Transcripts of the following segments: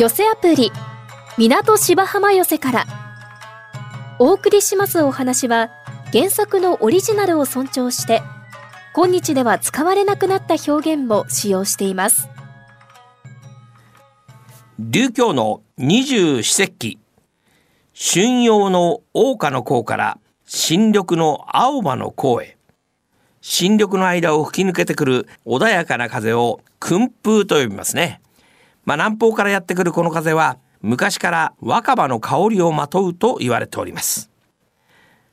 寄せアプリ港芝浜寄せから。お送りしますお話は原作のオリジナルを尊重して今日では使われなくなった表現も使用しています。琉教の二十四節気春陽の桜花の甲から新緑の青葉の甲へ。新緑の間を吹き抜けてくる穏やかな風を訓風と呼びますね。まあ、南方からやってくるこの風は昔から若葉の香りをまとうと言われております。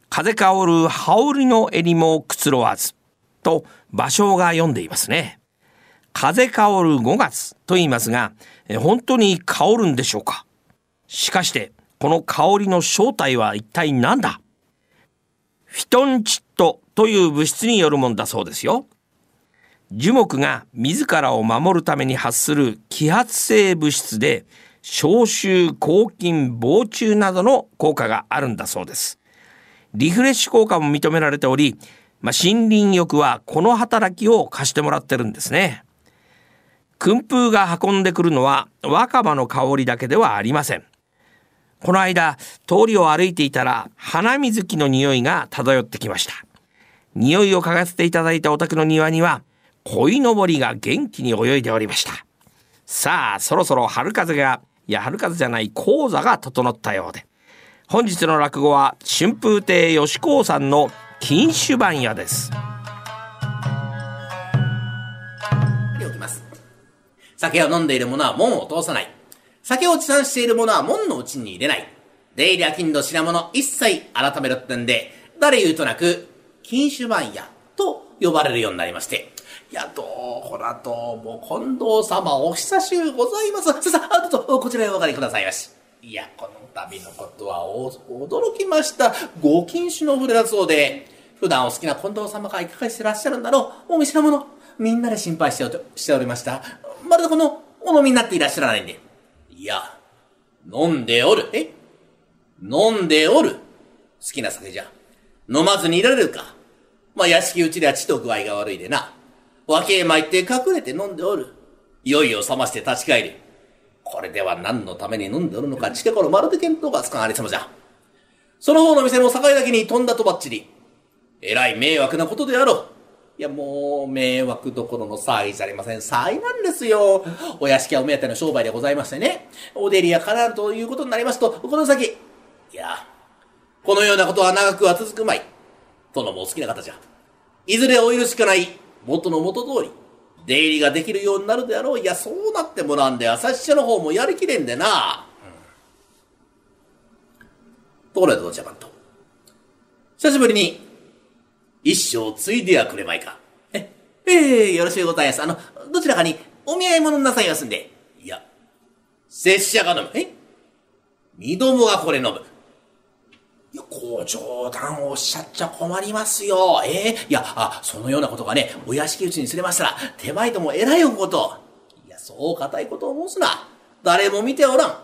風香る羽織の襟もくつろわずと芭蕉が読んでいますね。風香る5月と言いますが、本当に香るんでしょうか？しかして、この香りの正体は一体何だ？フィトンチットという物質によるもんだそうですよ。樹木が自らを守るために発する揮発性物質で消臭、抗菌、防虫などの効果があるんだそうです。リフレッシュ効果も認められており、まあ、森林浴はこの働きを貸してもらってるんですね。訓風が運んでくるのは若葉の香りだけではありません。この間、通りを歩いていたら、花水木の匂いが漂ってきました。匂いを嗅がせていただいたお宅の庭には、鯉のぼりが元気に泳いでおりました。さあ、そろそろ春風が、いや、春風じゃない講座が整ったようで。本日の落語は、春風亭吉光さんの禁酒番屋です。酒を飲んでいる者は門を通さない。酒を持参している者は門の内に入れない。出入りは金の品物一切改めるってんで、誰言うとなく、禁酒番屋と呼ばれるようになりまして、いや、どう、ほら、どうも、近藤様、お久しゅうございます。さあ、どうぞ、こちらへお上がりくださいまし。いや、この度のことはお驚きました。ご禁酒の触れだそうで、普段お好きな近藤様がいかがしてらっしゃるんだろう。お店の者、みんなで心配してしておりました。まるでこの、お飲みになっていらっしゃらないんで。いや、飲んでおる。え？飲んでおる。好きな酒じゃ。飲まずにいられるか。まあ、屋敷うちでは血と具合が悪いでな。分けまいって隠れて飲んでおる。いよいよ冷まして立ち返り。これでは何のために飲んでおるのか、近頃まるで見当がつかんありさまじゃ。その方の店の境だけに飛んだとばっちり。えらい迷惑なことであろう。いや、もう、迷惑どころの騒ぎじゃありません。災難ですよ。お屋敷はお目当ての商売でございましてね。お出りや叶うということになりますと、この先、いや、このようなことは長くは続くまい。殿もお好きな方じゃ。いずれお許しかない、元の元通り、出入りができるようになるであろう。いや、そうなってもらうんで、朝日社の方もやりきれんでな。うん、ところでどうじゃばんと。久しぶりに一生ついでやくれまいか。え、ええー、よろしゅうございます。あの、どちらかにお見合い物なさいますんで。いや、拙者が飲む。え？身どもがこれ飲む。や、こう冗談をおっしゃっちゃ困りますよ。ええー、いや、あ、そのようなことがね、お屋敷内にすれましたら、手前とも偉いおこと。いや、そう固いことを申すな。誰も見ておらん。あ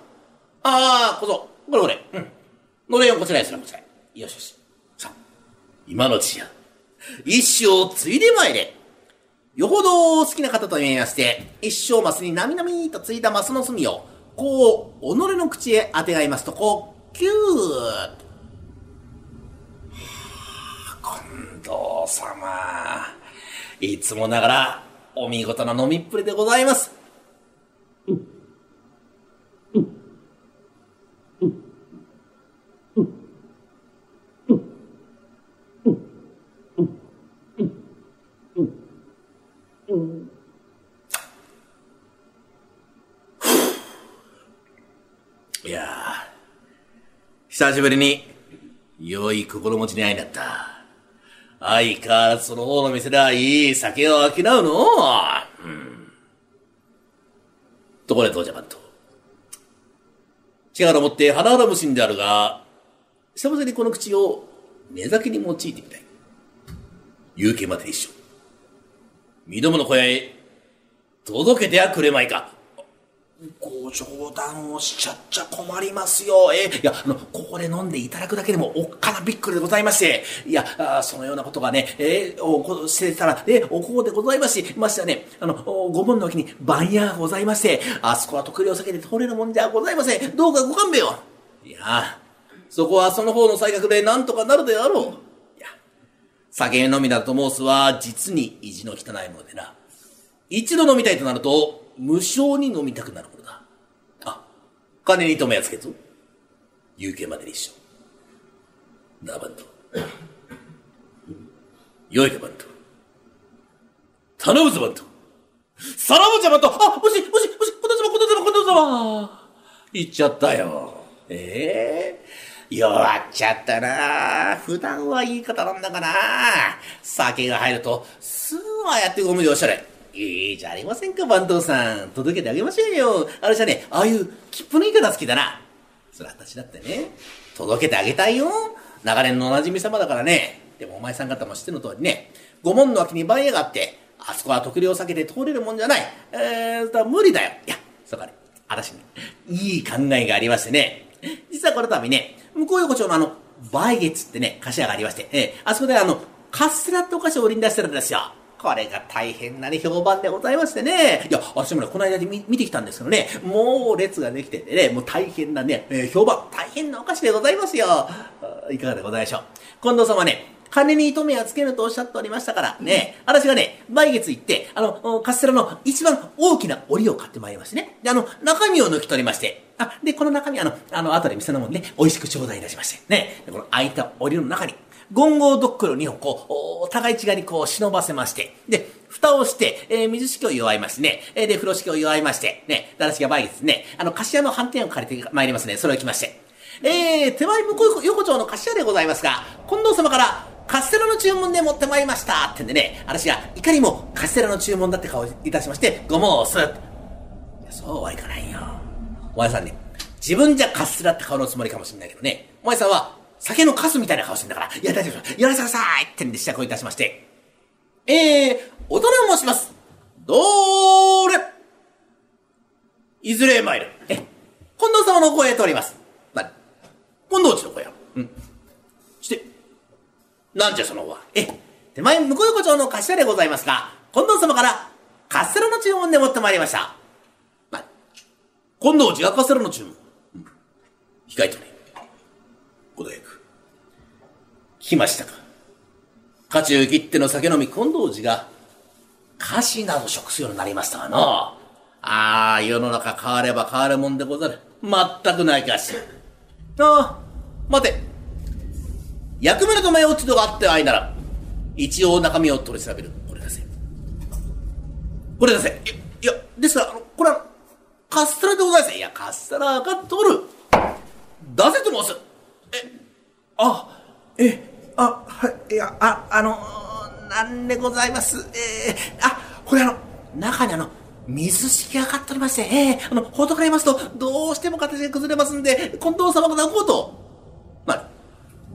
あ、こそ、これこれ。うん。のれんをこちらへすらこちらへ。よしよし。さあ、今のうちや。一生ついでまいれ。よほど好きな方と言いまして、一生マスになみなみとついたマスの隅を、こう、己の口へ当てがいますと、こう、キューッと。近藤様。いつもながら、お見事な飲みっぷりでございます。いや久しぶりに、良い心持ちに会いになった。相変わらずその方の店ではいい酒を商うのうん。ところでどうじゃばんと。力を持って花々無心であるが、久々にこの口を目先に用いてみたい。勇気まで一緒。身どもの小屋へ届けてはくれまいか。ご冗談をしちゃっちゃ困りますよ。えー、いや、あの、ここで飲んでいただくだけでもおっかなびっくりでございまして、いや、あそのようなことがね、えー、おこしてたら、えー、おこうでございますし、ましてはね、あの、ご門の脇に番屋がございまして、あそこは特領酒で通れるもんじゃございません。どうかご勘弁を。いや、そこはその方の才覚で何とかなるであろう。いや、酒飲みだと申すは、実に意地の汚いものでな。一度飲みたいとなると、無償に飲みたくなるものだ。あ、金に止めやつけぞ。有形までに一緒。なあ、バント。よいか、バント。頼むぞ、バント。さらばじゃ、バント。あ、もし、もし、もし、このざま、このざま、このざま。言っちゃったよ。ええー、弱っちゃったな普段はいい方なんだかな酒が入ると、すぐああやってゴムでおしゃれ。いいじゃありませんか、番頭さん。届けてあげましょうよ。あれじゃね、ああいう切符の言い方好きだな。それ私だってね、届けてあげたいよ。長年のおなじみ様だからね。でもお前さん方も知っての通りね、御門の脇に番屋があって、あそこは特領避けて通れるもんじゃない。えー、だ無理だよ。いや、そうかね、私ね、いい考えがありましてね。実はこの度ね、向こう横丁のあの、梅月ってね、菓子屋がありまして、えー、あそこであの、カステラってお菓子を売りに出してるんですよ。これが大変なに評判でございましてね。いや、私もね、この間で見見てきたんですけどね、もう列ができててね、もう大変なね、えー、評判、大変なお菓子でございますよ。いかがでございましょう。近藤様ね、金に糸目はつけるとおっしゃっておりましたから、ね、私がね、来月行って、あの、カステラの一番大きな折を買ってまいりましてね。で、あの、中身を抜き取りまして、あ、で、この中身、あの、あの、後で店のもんね、美味しく頂戴いたしまして、ね、この空いた折の中に、ゴンゴードックル2本、こう、お互い違いにこう、忍ばせまして、で、蓋をして、えー、水式を祝いましてね、えー、で、風呂敷を祝いまして、ね、だらしが倍月ね、あの、貸屋の反転を借りてまいりますね、それを来まして。えー、手前向こう横丁の貸屋でございますが、近藤様から、カステラの注文で持ってまいりましたってんでね、私がいかにもカステラの注文だって顔いたしまして、ごもうす。そうはいかないよ。お前さんね、自分じゃカステラって顔のつもりかもしれないけどね、お前さんは酒のカスみたいな顔してんだから、いや大丈夫、やらせなさいってんで試着をいたしまして、えー、おとな申します。どーれいずれ参る。え、近藤様の声へ通ります。な、近藤地の声や。うん。して、なんじゃそのは。え、手前向こう横丁の頭でございますが、近藤様からカステラの注文で持ってまいりました。な、近藤寺がカステラの注文。控えておれ。ご大役。来ましたか？家中切っての酒飲み近藤寺が、菓子など食すようになりましたがな。ああ、世の中変われば変わるもんでござる。全くないかしら。ああ、待て。役目の名前落ち度があってあいなら、一応中身を取り調べる。これ出せ。これ出せ。いや、いやですが、これは、カステラでございます。いや、カステラが取る。出せと申す。え、あ、え、あ、はい、いや、あ、あの、なんでございます。えー、あ、これあの、中にあの、水式がかっておりまして、ええー、あの、ほどかれますと、どうしても形が崩れますんで、近藤様が抱こうと。なに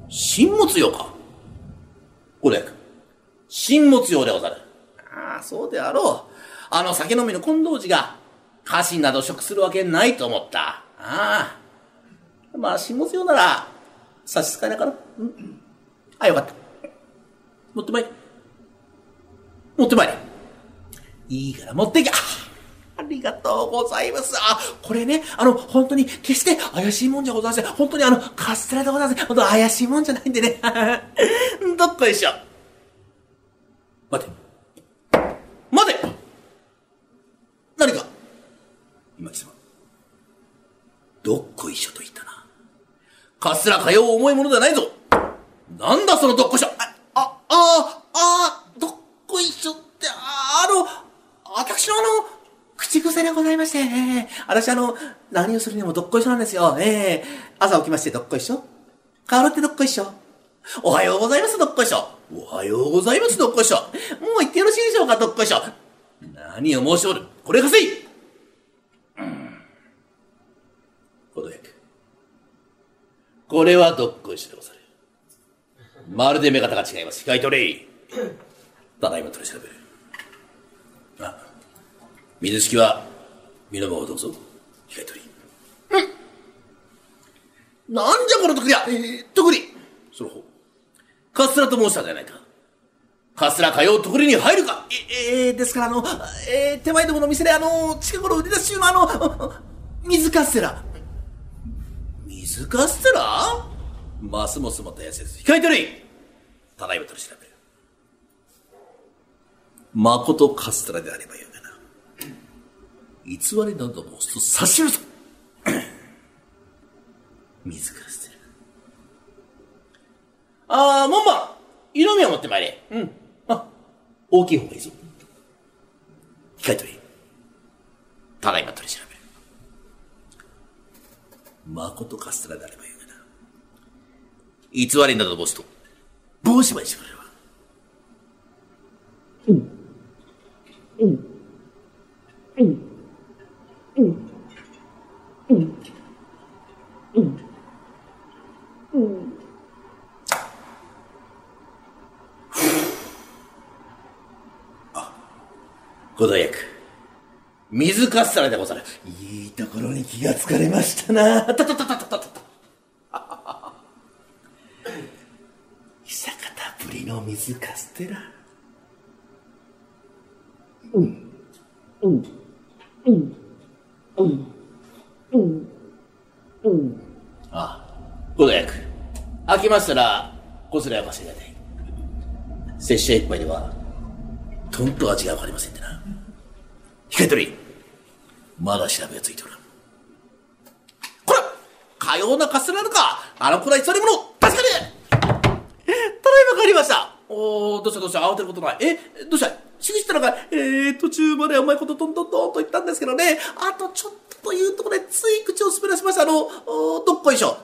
新物用か。これ、新物用でござる。ああ、そうであろう。あの酒飲みの近藤寺が、家臣など食するわけないと思った。ああ。まあ、新物用なら、差し支えなかろう。んあ、よかった。持ってまいれ。持ってまいれ。いいから持ってきゃ。ありがとうございます。あ、これね、あの、本当に、決して怪しいもんじゃございません。本当にあの、カステラでございません。本当怪しいもんじゃないんでね。どっこいしょ。待て。待て何か今貴様。どっこいしょと言ったな。カステラかよう重いものではないぞ。なんだそのどっこいしょ。あ、あ、あ、あ、どっこいしょって、あの、私のあの、口癖でございまして、えー、私あの、何をするにもどっこいしょなんですよ。えー、朝起きましてどっこいしょ。変わってどっこいしょ。おはようございます、どっこいしょ。おはようございます、どっこいしょ。もう言ってよろしいでしょうか、どっこいしょ。何を申しおる。これがせい。うん。こ。れはどっこいしょでござる。まるで目方が違います。控えとれ。ただいま取り調べる。あ、水式は、身の場をどうぞ。控えとれ。なんじゃこのとくりは、えー、とくり。その方、カスラと申したじゃないか。カスラかようとくりに入るか。え、えー、ですからあの、えー、手前どもの店であの、近頃売り出し中のあの、水カステラ。水カステラますますまたやせず。控えてるいただいま取り調べる。まことカステラであればよいがな。偽りなど申すと差し許す。水カステラ。あー、門番色味を持ってまいれ。うん。あ、大きい方がいいぞ。控えとり。ただいま取り調べる。まことカステラであればよ。偽りなど申すと、帽子までしてくれるわ。ご同役。水カステラでござる。いいところに気がつかれましたな。たたたたたたた。水カステラ。ああ、ご同役。飽きましたら、こちらへお越しください。拙者一杯では、とんと味がわかりませんでな。控えとり。まだ調べがついておらん。こらかようなカステラなのかあの子ら偽り者確かにただいま帰りましたおー、どうしたどうした？慌てることない。え、どうした？しぐしたのか？えー、途中までうまいことトントントンと言ったんですけどね、あとちょっとというところでつい口を滑らしました。あの、おどっこいしょ。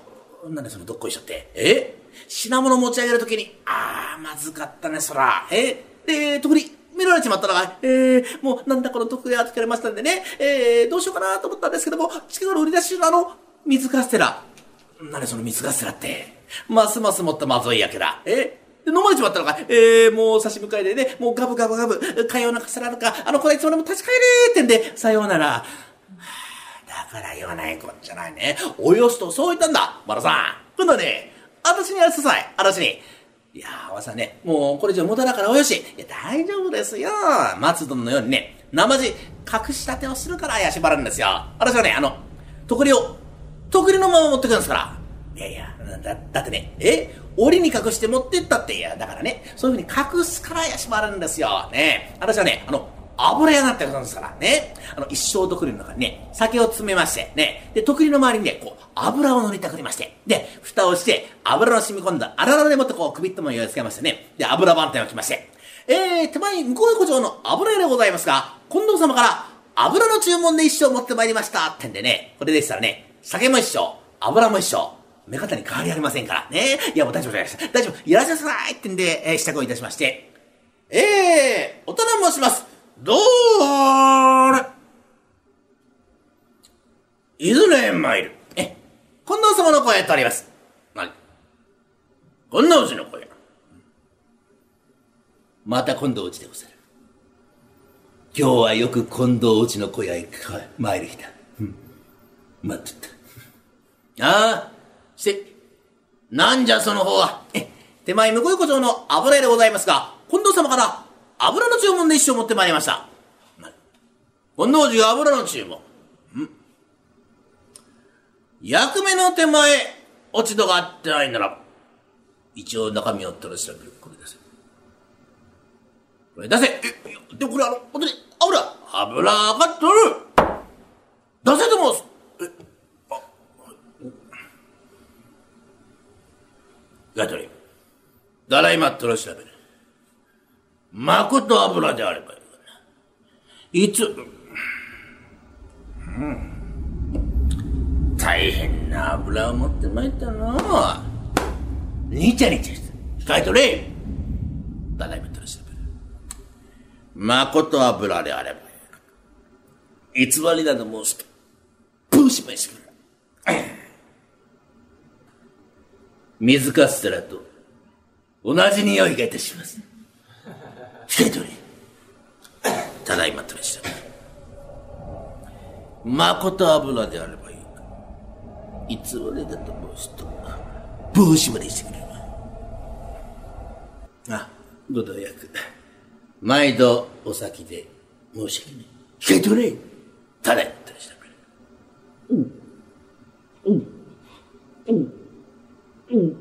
何そのどっこいしょって？え？品物持ち上げるときに、あー、まずかったね、そら。え？で、特に、見られちまったのが、えー、もうなんだこの得意が聞かれましたんでね、えー、どうしようかなと思ったんですけども、近頃売り出しのあの、水カステラ。何その水カステラって？ますますもっとまずいやけだ。え？で飲まれちまったのか。えー、もう差し向かいでね、もうガブガブガブ、かようなカステラのか、あの子らいつまでも立ち返れってんで、さようなら。だから言わないこっちゃないね。およしとそう言ったんだ。マラさん。今度はね、私にやらせさい。私に。いやー、わさね、もうこれ以上無駄だからおよし。いや、大丈夫ですよ。松殿のようにね、生地、隠し立てをするからやしばるんですよ。私はね、あの、とくりを、とくりのまま持ってくるんですから。いやいや、だ、だってね、え檻に隠して持ってったって、いや、だからね、そういうふうに隠すからやしばるんですよ。ね。私はね、あの、油屋なってるんですから、ね。あの、一生とくりの中にね、酒を詰めまして、ね。で、とくりの周りにね、こう、油を塗りたくりまして、で、蓋をして、油の染み込んだ、あららでもってこう、首っとも用意つけましてね。で、油番店を来まして、えー、手前に向こう横丁の油屋でございますが、近藤様から、油の注文で一生持ってまいりましたってんでね、これでしたらね、酒も一緒、油も一緒、目方に変わりありませんからね。いや、もう大丈夫です。大丈夫。いらっしゃいなさいってんで、えー、支度をいたしまして。えー、お頼み申します。どうれいずれ参る。え、近藤様の声とあります。何近藤内の声。また近藤内でござる。今日はよく近藤内の小屋へ参る日だ。うん。待っとった。ああ、して、なんじゃその方は。手前向こう横丁の油屋でございますが、近藤様から油の注文で一生持ってまいりました。近藤寺が油の注文。ん役目の手前、落ち度があってないなら、一応中身を取り調べる。これ出せ。これ出せ。え、でもこれあの、本当に油、油が取る出せと申すえ、あ、やとり。だらいま取り調べる。まこと油であればよいいつ、うん。大変な油を持ってまいったのにちゃにちゃして。控えとれただいま取り調べる。まこと油であればよい偽りなど申すと、プーしまいしてくる。水カステラと同じ匂いがいたします。控えておれ。ただいま取り調べ。まこと油であればいいか。いつまでだと申すと、帽子までしてくれる。あ、ご同役。毎度お先で申し訳ない。控えておれただいまったり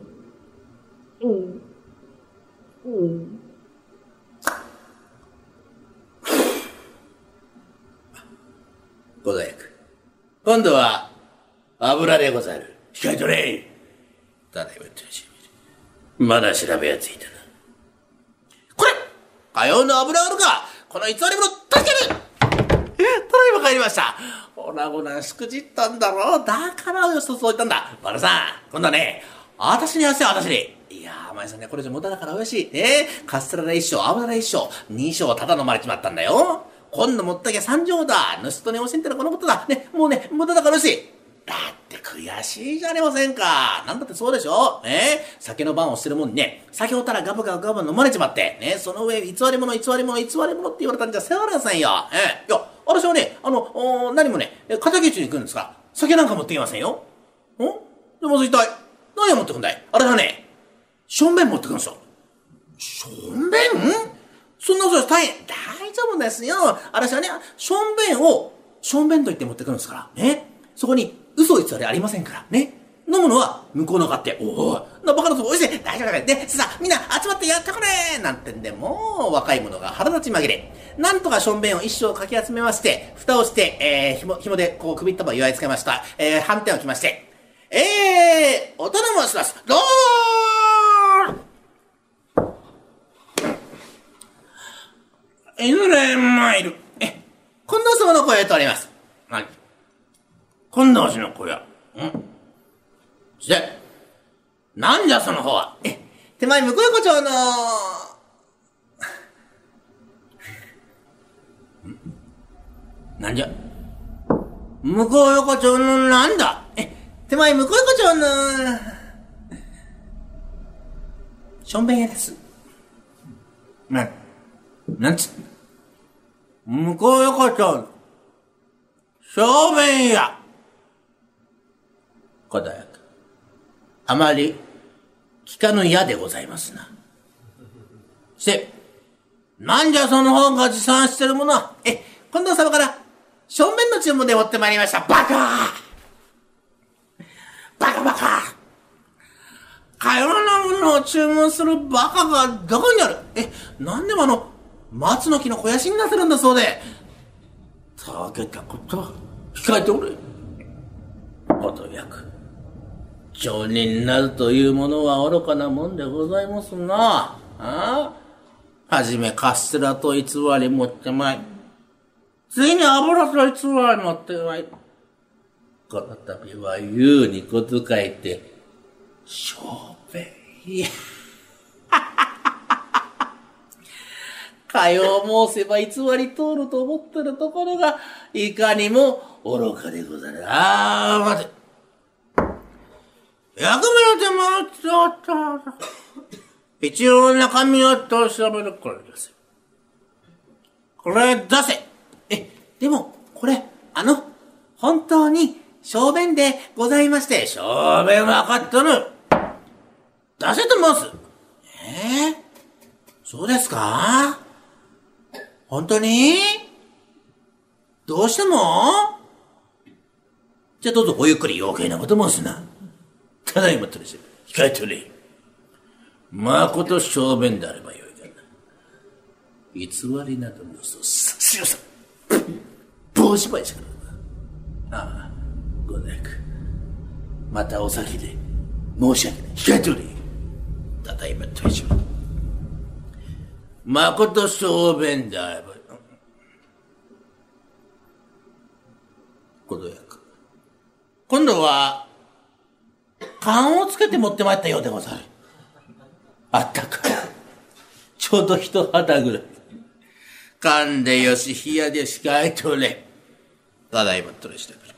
したくれ。ご同役。今度は、油でござる。控えとれただいまったりしまだ調べやついたな。これかようの油あるかこの偽り者、助けるただいま帰りました。ほらごな、しくじったんだろう。だからおよそそう言ったんだ。バラさん、今度はね、私にやせよ、私に。いやー、お前さんね、これ以上無駄だからおいしい。ねカステラで一升、油で一升、二升ただ飲まれちまったんだよ。今度持ったきゃ三升だ。盗人に教えてのこのことだ。ね、もうね、無駄だからおいしい。だって悔しいじゃありませんか。なんだってそうでしょね酒の番をしてるもんにね、酒をたらガブガブガブ飲まれちまって、ねその上、偽り者、偽り者、偽り者って言われたんじゃ世話ありませんよ。ええ。いや、私はね、あの、お何もね、片桐に行くんですか、酒なんか持ってきませんよ。んでも一体、何を持ってくんだい？あれはね、しょんべん持ってくるんですよ。しょんべんそんなこと大変、大丈夫ですよ。私はね、しょんべんを、しょんべんと言って持ってくるんですから。ね。そこに嘘偽りありませんから。ね。飲むのは向こうの勝手。おお、なバカなとこおいしい。大丈夫だから。で、さあ、みんな集まってやってくれなんてんで、もう若い者が腹立ち紛れ。なんとかしょんべんを一生かき集めまして、蓋をして、えー、紐、紐でこう首ったば祝いつけました。えー、反転をきまして、えー、お頼申します。どーんいずれ参る。え、近藤様の声をとおります。はい。近藤氏の声は、んして、なんじゃその方は。え、手前向こう横丁の、んなんじゃ向こう横丁のなんだえ、手前向こう横丁の、しょんべん屋です。な、なんつ、向こう横丁の、しょんべん屋。小田役。あまり聞かぬ矢でございますな。して、なんじゃその方が持参してるものは、え、近藤様から、正面の注文で持ってまいりました。バカバカバカかようなものを注文するバカがどこにある？え、なんでもあの、松の木の肥やしになってるんだそうで。たけたこと、控えておれ。こと役。町人になるというものは愚かなもんでございますな。あ？あはじめカステラと偽り持ってまい。次に油と偽り持ってまい。この度は優に小遣いて、しょうべ。いや。かよう申せば偽り通ると思ってるところが、いかにも愚かでござる。ああ、待て。役目の手間を使った。一応中身をと調べるこれです。これ出せ。え、でも、これ、あの、本当に、小便でございまして、小便分かったの。出せと申す。えー、そうですか？本当に？どうしても？じゃあどうぞごゆっくり余計なこと申すな。ただいまとりし、控えておれ。まこと小便であればよいがな。偽りなどのそうさしよさ帽子ばいしからな。ああ、ごなく。またお先で申し訳ない。控えておれ。ただいまとりしまこと小便であれば。ことやく。今度は、缶をつけて持ってまいったようでござる。あったか。ちょうど一肌ぐらい。缶でよし、冷やでしかえとれ。ただいまとれしてくれ。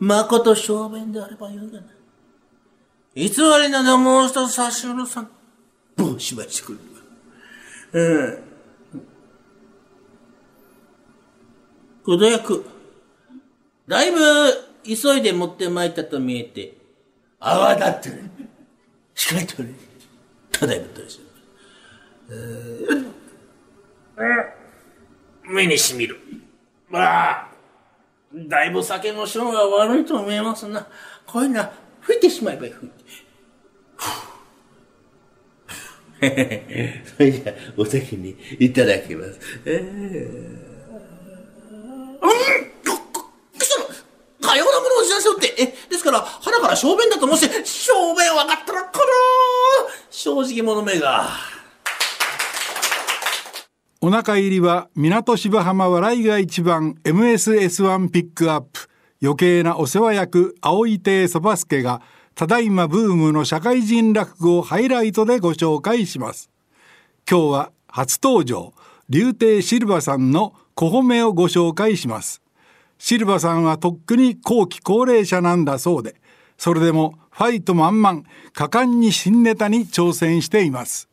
まこと正面であればよいがな。偽りなどもう一つ差し下ろさん。帽子ばしくるわ。うん。くどやく。だいぶ急いで持って参ったと見えて、泡立ってる。しかいとれ。ただいまとりし目にしみる。まあ、だいぶ酒の性が悪いと見えますな。こういうのは吹いてしまえばいい。それじゃあ、お先にいただきます。えーかようなものを知らせよって。え、ですから、腹から小便だと申して、小便分かったら、この正直者めが。お腹入りは港芝浜笑いが一番 MSS1 ピックアップ。余計なお世話役青い亭そばすけがただいまブームの社会人落語をハイライトでご紹介します。今日は初登場竜亭シルバさんの小褒めをご紹介します。シルバさんはとっくに後期高齢者なんだそうでそれでもファイト満々果敢に新ネタに挑戦しています。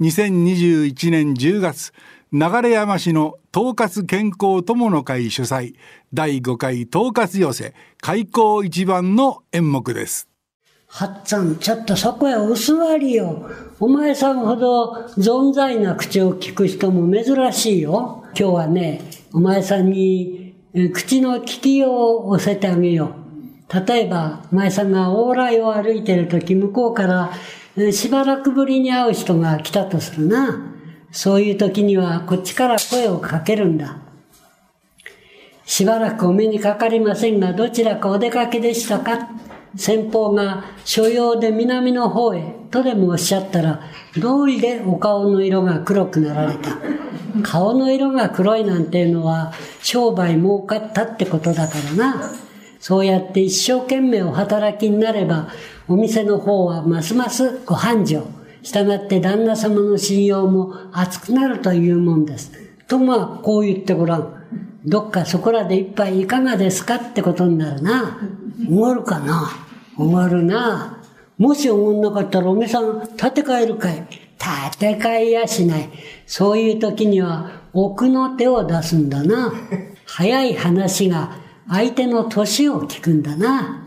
2021年10月流山市の統括健康友の会主催第5回統括寄せ開口一番の演目ですはっつん、ちょっとそこへお座りよ。お前さんほど存在な口を聞く人も珍しいよ。今日はね、お前さんに口の聞きようを教えてあげよう。例えば、お前さんが往来を歩いてるとき、向こうからしばらくぶりに会う人が来たとするな。そういう時にはこっちから声をかけるんだ。しばらくお目にかかりませんが、どちらかお出かけでしたか？先方が所用で南の方へとでもおっしゃったら、道理でお顔の色が黒くなられた？顔の色が黒いなんていうのは商売儲かったってことだからな。そうやって一生懸命お働きになれば、お店の方はますますご繁盛。従って旦那様の信用も厚くなるというもんです。とまあ、こう言ってごらん。どっかそこらで一杯いかがですかってことになるな。おごるかなおごるな。もしおごんなかったらおめさん立て替えるかい立て替えやしない。そういう時には奥の手を出すんだな。早い話が相手の年を聞くんだな。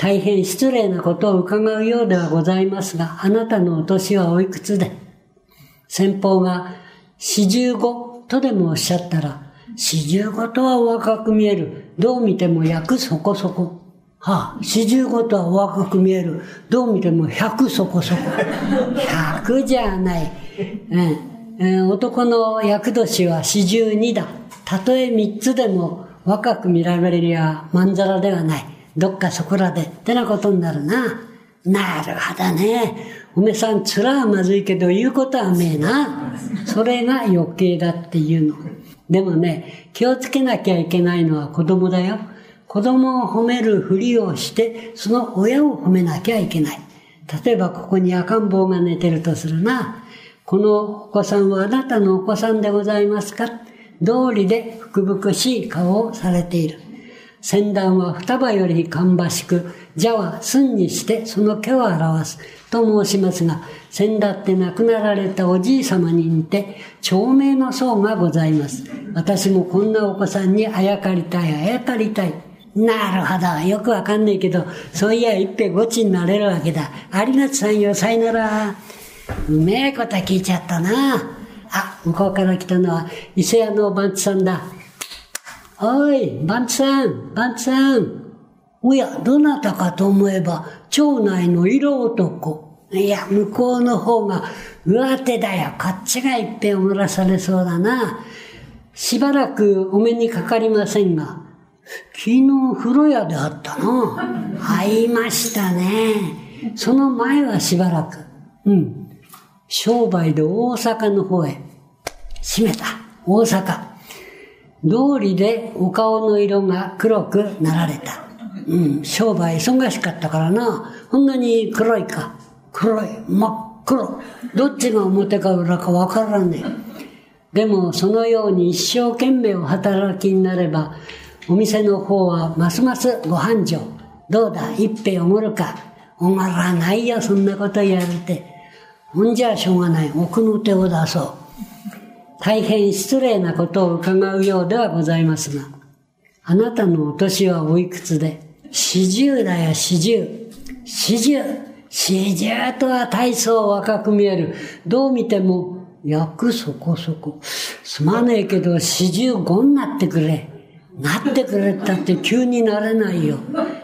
大変失礼なことを伺うようではございますが、あなたのお年はおいくつで？先方が四十五とでもおっしゃったら、四十五とはお若く見える。どう見ても役そこそこ。はあ、四十五とはお若く見える。どう見ても百そこそこ。百じゃない。うん、男の役年は四十二だ。たとえ三つでも若く見られりゃまんざらではない。どっかそこらで、ってなことになるな。なるほどね。おめさん、つらはまずいけど、言うことはめえな。それが余計だっていうの。でもね、気をつけなきゃいけないのは子供だよ。子供を褒めるふりをして、その親を褒めなきゃいけない。例えばここに赤ん坊が寝てるとするな。このお子さんはあなたのお子さんでございますか？通りで福々しい顔をされている。先端は双葉より芳しく、蛇は寸にしてその毛を表す。と申しますが、先だって亡くなられたおじい様に似て、長命の層がございます。私もこんなお子さんにあやかりたい、あやかりたい。なるほど。よくわかんないけど、そういや一平ごちになれるわけだ。ありがとさんよ、さいなら。うめえこと聞いちゃったな。あ、向こうから来たのは、伊勢屋のおばんちさんだ。おい、バンツさん、バンツさん。おや、どなたかと思えば、町内の色男。いや、向こうの方が上手だよ。こっちがいっぺんおらされそうだな。しばらくお目にかかりませんが、昨日風呂屋であったな。会いましたね。その前はしばらく。うん。商売で大阪の方へ。閉めた。大阪。道理でお顔の色が黒くなられた。うん、商売忙しかったからな。こんなに黒いか。黒い、真っ黒。どっちが表か裏かわからんねでも、そのように一生懸命お働きになれば、お店の方はますますご繁盛。どうだ、一杯おごるか？おごらないよ、そんなこと言われて。ほんじゃしょうがない。奥の手を出そう。大変失礼なことを伺うようではございますが、あなたのお年はおいくつで？四十だよ、四十。四十。四十とは大層若く見える。どう見ても、役そこそこ。すまねえけど、四十五になってくれ。なってくれったって急になれないよ。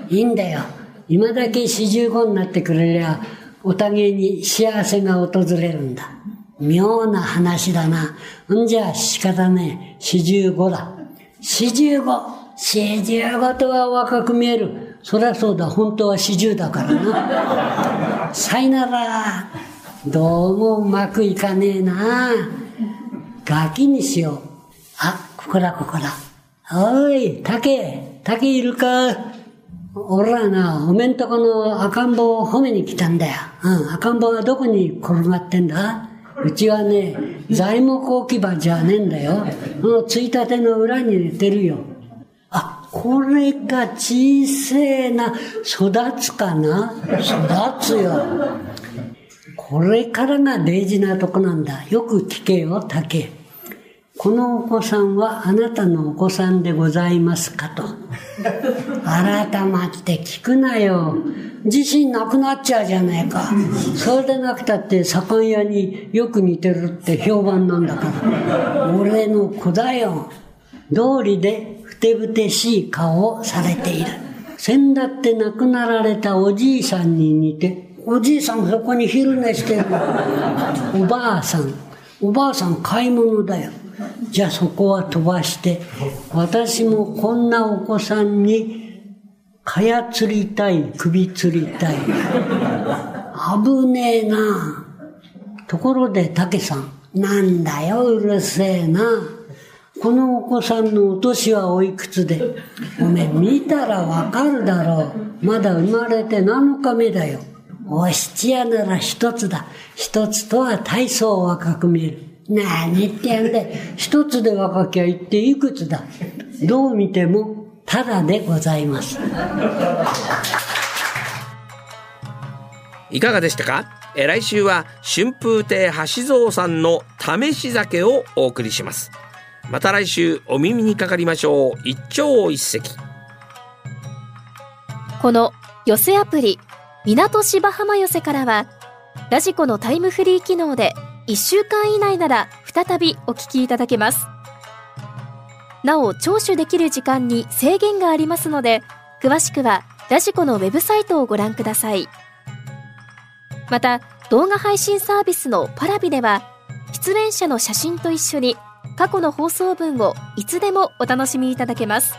いいんだよ。今だけ四十五になってくれりゃ、お互いに幸せが訪れるんだ。妙な話だな。んじゃ仕方ねえ。四十五だ。四十五。四十五とは若く見える。そりゃそうだ。本当は四十だからな。さいなら。どうもうまくいかねえな。ガキにしよう。あ、ここだ、ここだ。おい、竹、竹いるか?俺らな、おめんとこの赤ん坊を褒めに来たんだよ。うん、赤ん坊はどこに転がってんだ?うちはね、材木置き場じゃねえんだよ。このついたての裏に寝てるよ。あ、これが小せえな、育つかな？育つよ。これからが大事なとこなんだ。よく聞けよ、竹。このお子さんはあなたのお子さんでございますかと。改まって聞くなよ。自信なくなっちゃうじゃねえか。それでなくたって盛ん屋によく似てるって評判なんだから。俺の子だよ。道理でふてぶてしい顔をされている。先だって亡くなられたおじいさんに似て、おじいさんそこに昼寝してる。おばあさん。おばあさん買い物だよ。じゃあそこは飛ばして、私もこんなお子さんに、かや釣りたい、首釣りたい。危ねえな。ところで、竹さん。なんだよ、うるせえな。このお子さんのお年はおいくつで？おめえ見たらわかるだろう。まだ生まれて7日目だよ。お七夜なら一つだ。一つとは大層若く見える。何言ってんで、一つで若きゃ言っていくつだ。どう見ても、ただでございます。いかがでしたか？え来週は春風亭橋蔵さんの試し酒をお送りします。また来週お耳にかかりましょう。一朝一夕。この寄せアプリ港芝浜寄せからはラジコのタイムフリー機能で1週間以内なら再びお聞きいただけます。なお聴取できる時間に制限がありますので詳しくはラジコのウェブサイトをご覧ください。また動画配信サービスのパラビでは出演者の写真と一緒に過去の放送分をいつでもお楽しみいただけます。